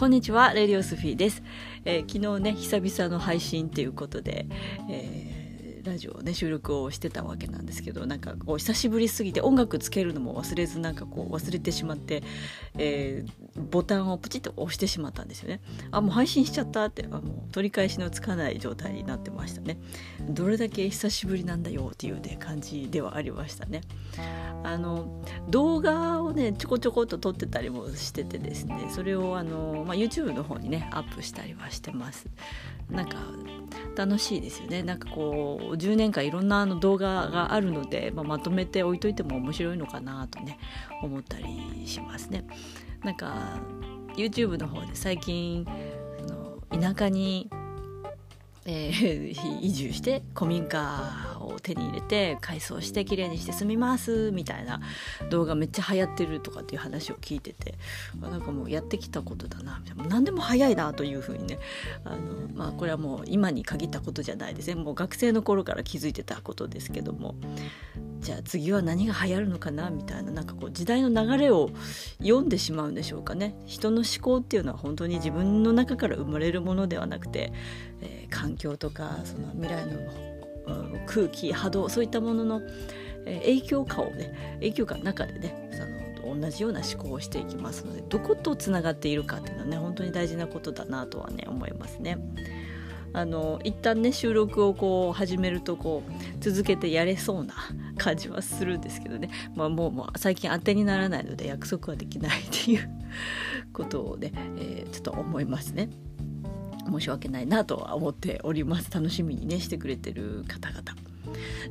こんにちはレディオスフィーです、えー、昨日ね久々の配信ということで、えーラジオね収録をしてたわけなんですけどなんかこう久しぶりすぎて音楽つけるのも忘れずなんかこう忘れてしまって、えー、ボタンをプチッと押してしまったんですよね。あもう配信しちゃったってあもう取り返しのつかない状態になってましたね。どれだけ久しぶりなんだよっていうね感じではありましたね。あの動画をねちょこちょこっと撮ってたりもしててですねそれをあの、まあ、YouTube の方にねアップしたりはしてます。なんか楽しいですよね。なんかこう10年間いろんなあの動画があるので、まあ、まとめて置いといても面白いのかなとね思ったりしますね。なんか YouTube の方で最近田舎にえー、移住して古民家手に入れて改装して綺麗にして住みますみたいな動画めっちゃ流行ってるとかっていう話を聞いててなんかもうやってきたことだなみたいな。何でも早いなというふうにね あの、まあ、これはもう今に限ったことじゃないです。ねもう学生の頃から気づいてたことですけどもじゃあ次は何が流行るのかなみたいな。なんかこう時代の流れを読んでしまうんでしょうかね。人の思考っていうのは本当に自分の中から生まれるものではなくて、えー、環境とかその未来の、空気波動そういったものの、影響下をね影響下の中でねその同じような思考をしていきますのでどことつながっているかっていうのはね本当に大事なことだなとはね思いますね。あの一旦ね収録をこう始めるとこう続けてやれそうな感じはするんですけどね、まあ、もうもう最近当てにならないので約束はできないっていうことをね、えー、ちょっと思いますね。申し訳ないなとは思っております楽しみにねしてくれてる方々。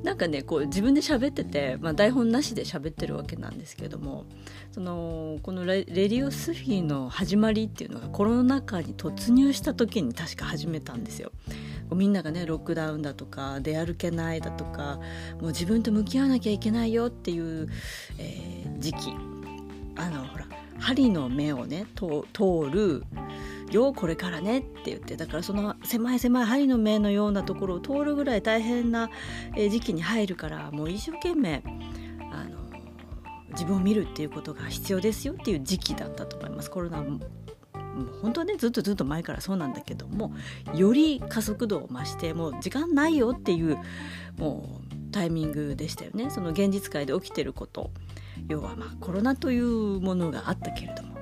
なんかねこう自分で喋ってて、まあ、台本なしで喋ってるわけなんですけどもそのこのレディオスフィーの始まりっていうのがコロナ禍に突入した時に確か始めたんですよ。みんながねロックダウンだとか出歩けないだとかもう自分と向き合わなきゃいけないよっていう、えー、時期あのほら針の目をね通るよこれからねって言ってだからその狭い狭い針の目のようなところを通るぐらい大変な時期に入るからもう一生懸命あの自分を見るっていうことが必要ですよっていう時期だったと思います。コロナも本当はねずっとずっと前からそうなんだけどもより加速度を増してもう時間ないよっていうもうタイミングでしたよね。その現実界で起きてること。要はまあコロナというものがあったけれども、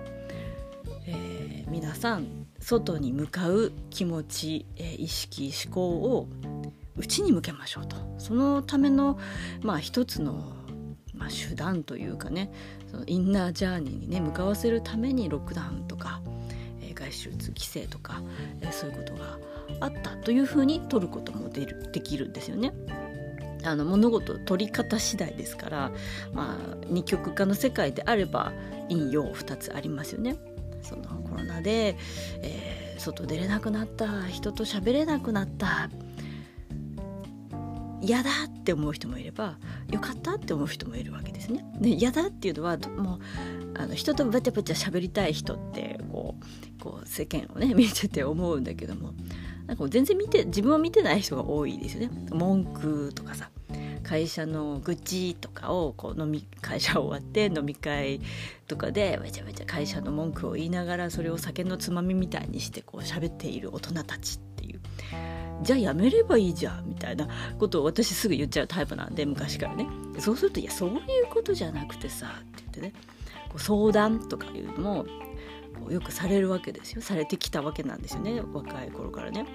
皆さん外に向かう気持ち、え、意識思考を内に向けましょうとそのための、まあ、一つの、まあ、手段というかねそのインナージャーニーにね向かわせるためにロックダウンとか、えー、外出規制とか、えー、そういうことがあったというふうに取ることもでできるんですよね。あの物事取り方次第ですから、まあ、二極化の世界であれば陰陽2つありますよね。そのロナで、えー、外出れなくなった人と喋れなくなった嫌だって思う人もいればよかったって思う人もいるわけですね。で嫌だっていうのはもうあの人とバチャバチャ喋りたい人ってこうこう世間をね 見てて思うんだけどもなんか全然見て自分を見てない人が多いですよね。文句とかさ会社の愚痴とかをこう飲み会社終わって飲み会とかでめちゃめちゃ会社の文句を言いながらそれを酒のつまみみたいにしてこう喋っている大人たちっていう。じゃあやめればいいじゃんみたいなことを私すぐ言っちゃうタイプなんで昔からね。そうするといやそういうことじゃなくてさって言ってね。こう相談とかいうのもよくされるわけですよ。されてきたわけなんですよね。若い頃からね。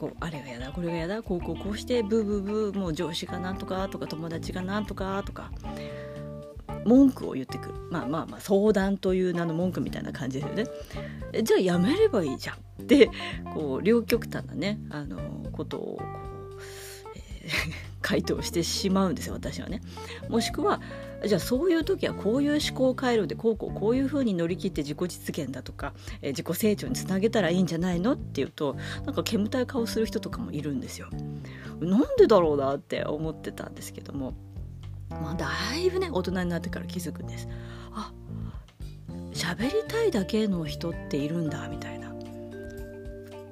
こうあれがやだこれがやだこうこうこうしてブーブーブーもう上司がなんとかとか友達がなんとかとか文句を言ってくる。まあまあまあ相談という名の文句みたいな感じですよね。じゃあやめればいいじゃんってこう両極端なねあのことをこう、えー、回答してしまうんですよ私はねもしくはじゃあそういう時はこういう思考回路でこうこうこういうふうに乗り切って自己実現だとか、えー、自己成長につなげたらいいんじゃないのっていうとなんか煙たい顔する人とかもいるんですよ。なんでだろうなって思ってたんですけどもまあだいぶね大人になってから気づくんです。あ喋りたいだけの人っているんだみたいな。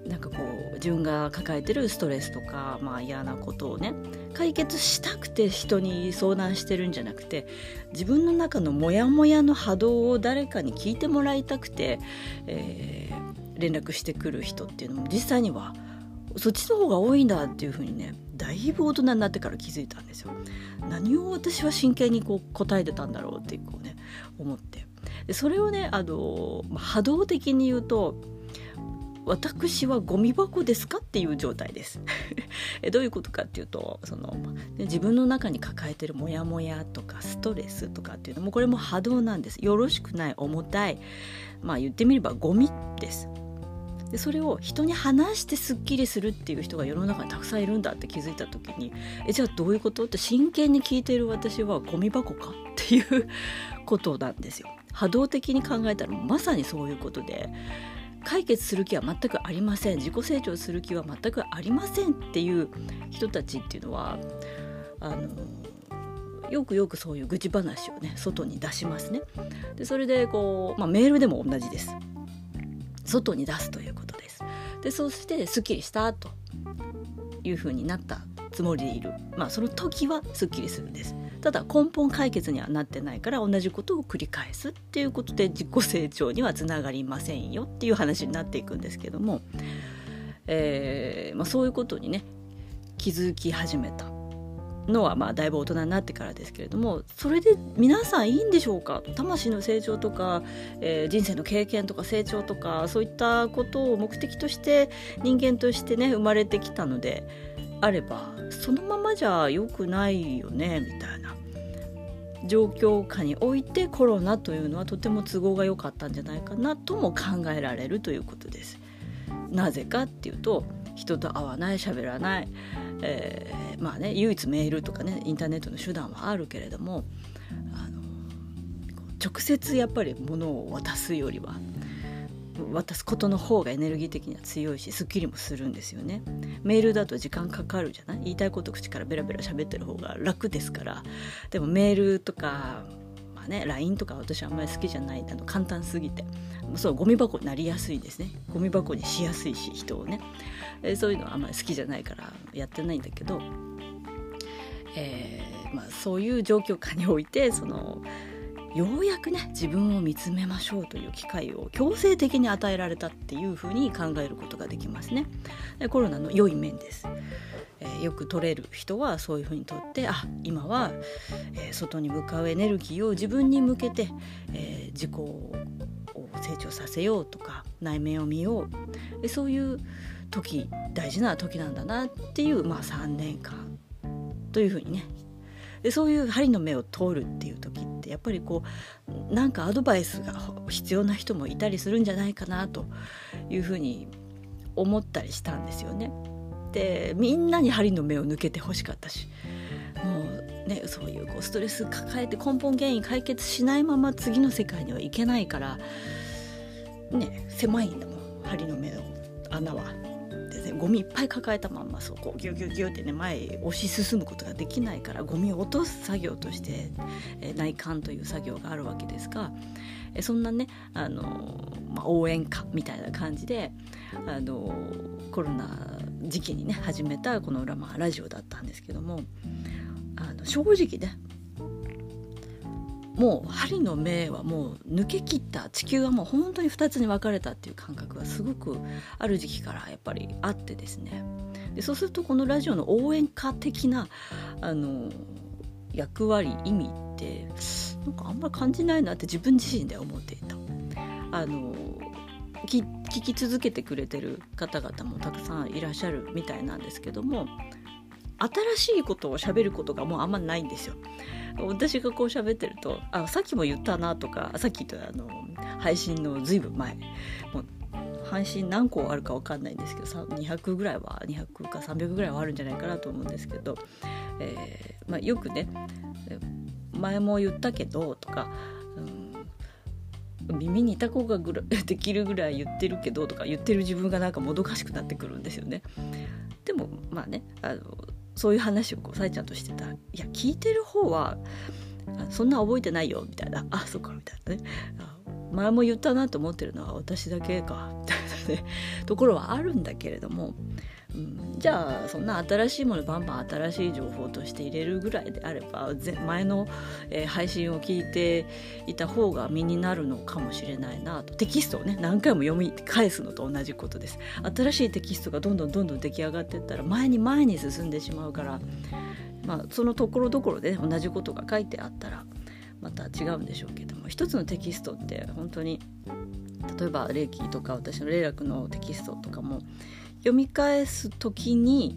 なんかこう自分が抱えてるストレスとか、まあ、嫌なことをね解決したくて人に相談してるんじゃなくて自分の中のモヤモヤの波動を誰かに聞いてもらいたくて、えー、連絡してくる人っていうのも実際にはそっちの方が多いんだっていうふうにねだいぶ大人になってから気づいたんですよ。何を私は真剣にこう答えてたんだろうってこうね思ってでそれをねあの波動的に言うと私はゴミ箱ですかっていう状態です。どういうことかっていうとその自分の中に抱えてるモヤモヤとかストレスとかっていうのもこれも波動なんです。よろしくない重たい。まあ言ってみればゴミです。でそれを人に話してすっきりするっていう人が世の中にたくさんいるんだって気づいた時にえじゃあどういうこと？って真剣に聞いている私はゴミ箱かっていう ことなんですよ。波動的に考えたらまさにそういうことで。解決する気は全くありません自己成長する気は全くありませんっていう人たちっていうのはあのよくよくそういう愚痴話をね外に出しますね。でそれでこう、まあ、メールでも同じです。外に出すということです。でそしてすっきりしたというふうになったつもりでいるまあその時はすっきりするんです。ただ根本解決にはなってないから同じことを繰り返すっていうことで自己成長にはつながりませんよっていう話になっていくんですけども、えーまあ、そういうことにね気づき始めたのはまあだいぶ大人になってからですけれどもそれで皆さんいいんでしょうか？魂の成長とか、えー、人生の経験とか成長とかそういったことを目的として人間としてね生まれてきたのであればそのままじゃ良くないよねみたいな状況下においてコロナというのはとても都合が良かったんじゃないかなとも考えられるということです。なぜかっていうと人と会わない喋らない、えー、まあね唯一メールとかねインターネットの手段はあるけれどもあの直接やっぱり物を渡すよりは渡すことの方がエネルギー的には強いしすっきりもするんですよね。メールだと時間かかるじゃない？言いたいこと口からベラベラ喋ってる方が楽ですから。でもメールとかまあね LINE とか私あんまり好きじゃないあの簡単すぎて。そうゴミ箱になりやすいですね。ゴミ箱にしやすいし人をね。えそういうのはあんまり好きじゃないからやってないんだけど、えーまあ、そういう状況下においてそのようやくね自分を見つめましょうという機会を強制的に与えられたっていうふうに考えることができますね。でコロナの良い面です。えー、よく取れる人はそういうふうにとってあ今は、えー、外に向かうエネルギーを自分に向けて、えー、自己を成長させようとか内面を見ようそういう時大事な時なんだなっていう、まあ、3年間というふうにねでそういう針の目を通るっていう時ってやっぱりこうなんかアドバイスが必要な人もいたりするんじゃないかなというふうに思ったりしたんですよね。でみんなに針の目を抜けてほしかったしもうねそういうこうストレス抱えて根本原因解決しないまま次の世界にはいけないからね狭いんだもん針の目の穴は。ゴミいっぱい抱えたまんまそうこうギュギュギュってね前へ押し進むことができないからゴミを落とす作業として、え内観という作業があるわけですが、えそんなねあの、まあ、応援歌みたいな感じであのコロナ時期にね始めたこのラマラジオだったんですけどもあの正直ねもう針の目はもう抜けきった地球はもう本当に2つに分かれたっていう感覚がすごくある時期からやっぱりあってですねでそうするとこのラジオの応援歌的なあの役割意味ってなんかあんまり感じないなって自分自身で思っていた。あの聞き続けてくれてる方々もたくさんいらっしゃるみたいなんですけども新しいことを喋ることがもうあんまないんですよ。私がこう喋ってるとあさっきも言ったなとかさっき言ったあの配信のずいぶん前もう配信何個あるか分かんないんですけど200ぐらいは200か300ぐらいはあるんじゃないかなと思うんですけど、えーまあ、よくね前も言ったけどとか、うん、耳にいた子がぐら できるぐらい言ってるけどとか言ってる自分がなんかもどかしくなってくるんですよね。でもまあねあのそういう話をこうさえちゃんとしてた「いや聞いてる方はそんな覚えてないよ」みたいな「あそっか」みたいなね。前も言ったなと思ってるのは私だけかみたいなね。ところはあるんだけれどもじゃあそんな新しいものバンバン新しい情報として入れるぐらいであれば前の、配信を聞いていた方が身になるのかもしれないなと。テキストをね何回も読み返すのと同じことです。新しいテキストがどんどんどんどん出来上がっていったら前に前に進んでしまうから、まあ、そのところどころで、ね、同じことが書いてあったらまた違うんでしょうけども。一つのテキストって本当に例えば霊気とか私の霊楽のテキストとかも読み返す時に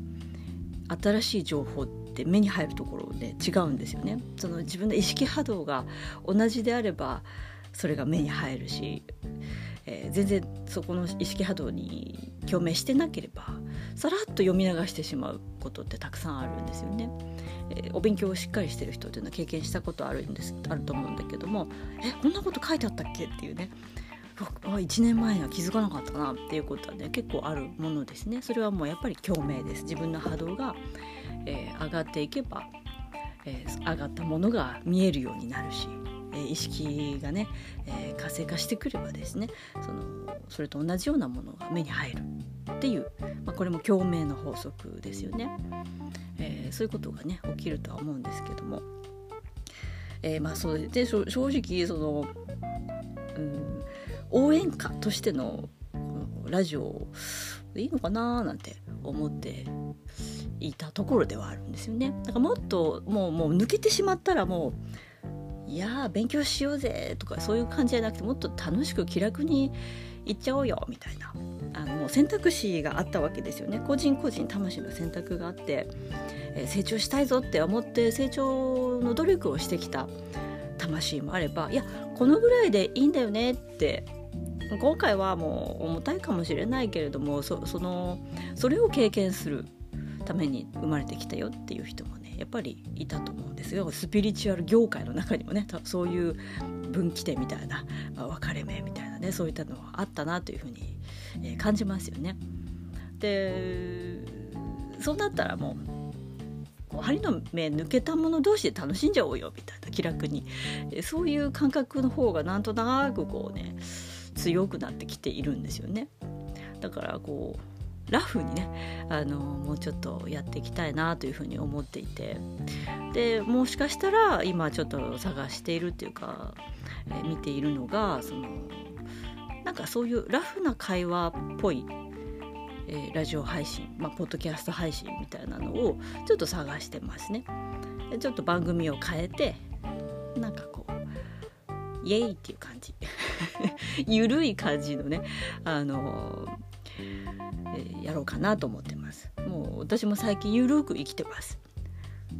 新しい情報って目に入るところで違うんですよね。その自分の意識波動が同じであればそれが目に入るし、えー、全然そこの意識波動に共鳴してなければさらっと読み流してしまうことってたくさんあるんですよね。えー、お勉強をしっかりしてる人っていうのは経験したことあるんですあると思うんだけどもえこんなこと書いてあったっけっていうね1年前には気づかなかったなっていうことはね結構あるものですね。それはもうやっぱり共鳴です。自分の波動が、えー、上がっていけば、えー、上がったものが見えるようになるし、えー、意識がね、え活性化してくればですねそのそれと同じようなものが目に入るっていう、まあ、これも共鳴の法則ですよね、えそういうことがね起きるとは思うんですけども、えまあそうで正直そのうん応援歌としてのラジオいいのかななんて思っていたところではあるんですよね。だからもっともうもう抜けてしまったらもういや勉強しようぜとかそういう感じじゃなくてもっと楽しく気楽にいっちゃおうよみたいなあのもう選択肢があったわけですよね個人個人魂の選択があって、えー、成長したいぞって思って成長の努力をしてきた魂もあればいやこのぐらいでいいんだよねって今回はもう重たいかもしれないけれどもそのそれを経験するために生まれてきたよっていう人もねやっぱりいたと思うんですよ。スピリチュアル業界の中にもねそういう分岐点みたいな分かれ目みたいなねそういったのはあったなというふうに、感じますよね。でそうなったらもう針の目抜けた者同士で楽しんじゃおうよみたいな気楽に。そういう感覚の方がなんとなくこうね強くなってきているんですよね。だからこうラフにねあのもうちょっとやっていきたいなというふうに思っていてでもしかしたら今ちょっと探しているっていうか、えー、見ているのがそのなんかそういうラフな会話っぽい、えー、ラジオ配信、まあ、ポッドキャスト配信みたいなのをちょっと探してますね。ちょっと番組を変えてなんかこうイエイっていう感じ。ゆるい感じのねあのえー、やろうかなと思ってます。もう私も最近ゆるく生きてます。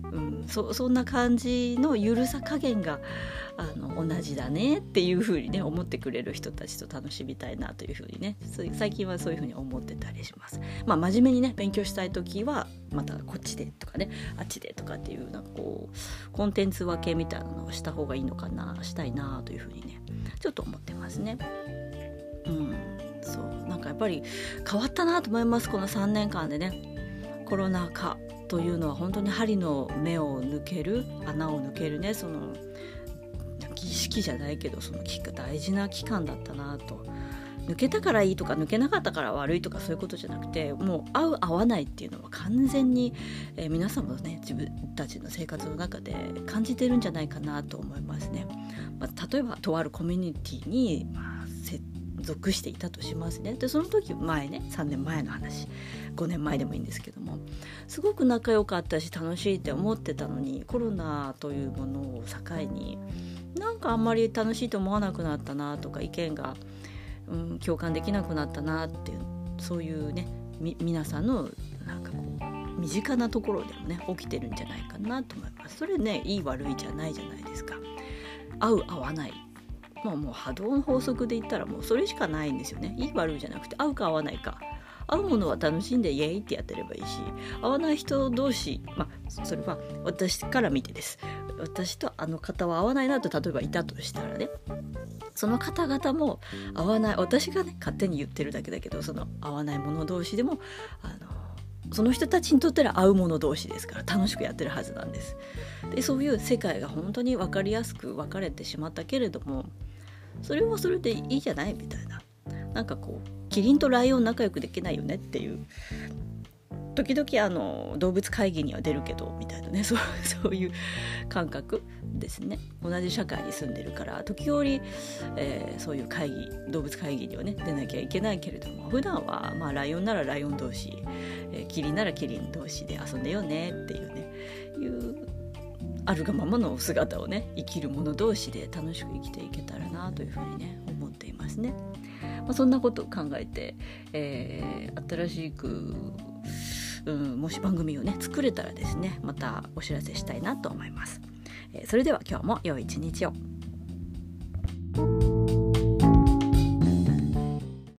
うん、そそんな感じのゆるさ加減があの同じだねっていうふうにね思ってくれる人たちと楽しみたいなというふうにね最近はそういうふうに思ってたりします。まあ真面目にね勉強したい時はまたこっちでとかねあっちでとかっていうなんかこうコンテンツ分けみたいなのをした方がいいのかなしたいなというふうにねちょっと思ってますね。うんそうなんかやっぱり変わったなと思いますこの3年間でねコロナ禍というのは本当に針の目を抜ける穴を抜けるねその儀式じゃないけどその大事な期間だったなと抜けたからいいとか抜けなかったから悪いとかそういうことじゃなくてもう合う合わないっていうのは完全に、えー、皆さんもね自分たちの生活の中で感じてるんじゃないかなと思いますね。まあ、例えばとあるコミュニティに、まあ、属していたとしますね。でその時前ね3年前の話。5年前でもいいんですけども。すごく仲良かったし楽しいって思ってたのにコロナというものを境になんかあんまり楽しいと思わなくなったなとか意見が、うん、共感できなくなったなっていうそういうね皆さんのなんかこう身近なところでもね起きてるんじゃないかなと思います。それねいい悪いじゃないじゃないですか。合う合わない。まあもう波動の法則で言ったらもうそれしかないんですよね。いい悪いじゃなくて合うか合わないか。合うものは楽しんでイエイってやってればいいし合わない人同士まあそれは私から見てです。私とあの方は合わないなと例えばいたとしたらね。その方々も合わない私がね勝手に言ってるだけだけどその合わない者同士でもあのその人たちにとっては合う者同士ですから楽しくやってるはずなんです。でそういう世界が本当に分かりやすく分かれてしまったけれどもそれはそれでいいじゃないみたいな。なんかこうキリンとライオン仲良くできないよねっていう。時々あの動物会議には出るけどみたいなね。そう そういう感覚ですね。同じ社会に住んでるから。時折、えー、そういう会議動物会議にはね出なきゃいけないけれども。普段はまあライオンならライオン同士、えー、キリンならキリン同士で遊んでよねっていうね。いうあるがままの姿をね生きる者同士で楽しく生きていけたらなというふうにね思っていますね。まあ、そんなことを考えて、えー、新しくうん、もし番組をね作れたらですねまたお知らせしたいなと思います、えー、それでは今日も良い一日を